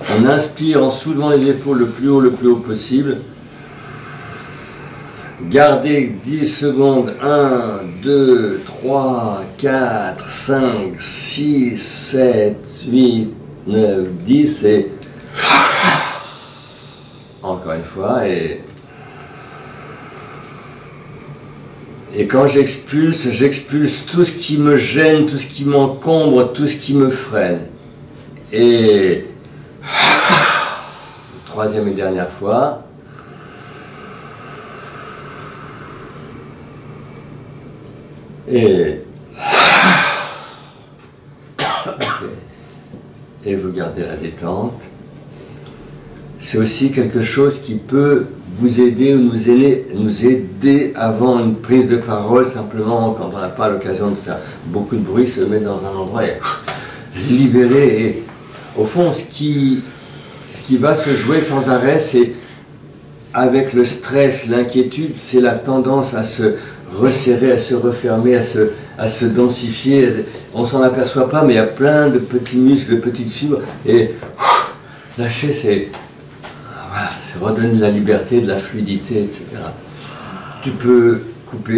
On inspire en soulevant les épaules le plus haut, le plus haut possible. Gardez 10 secondes. 1, 2, 3, 4, 5, 6, 7, 8, 9, 10 et encore une fois et et quand j'expulse, j'expulse tout ce qui me gêne, tout ce qui m'encombre, tout ce qui me freine. Et troisième et dernière fois. Et et vous gardez la détente. C'est aussi quelque chose qui peut vous aider ou nous aider, nous aider avant une prise de parole, simplement quand on n'a pas l'occasion de faire beaucoup de bruit, se mettre dans un endroit et libérer. Et au fond, ce qui, ce qui va se jouer sans arrêt, c'est avec le stress, l'inquiétude, c'est la tendance à se resserrer, à se refermer, à se, à se densifier. On s'en aperçoit pas, mais il y a plein de petits muscles, de petites fibres. Et lâcher, c'est voilà, de la liberté, de la fluidité, etc. Tu peux couper.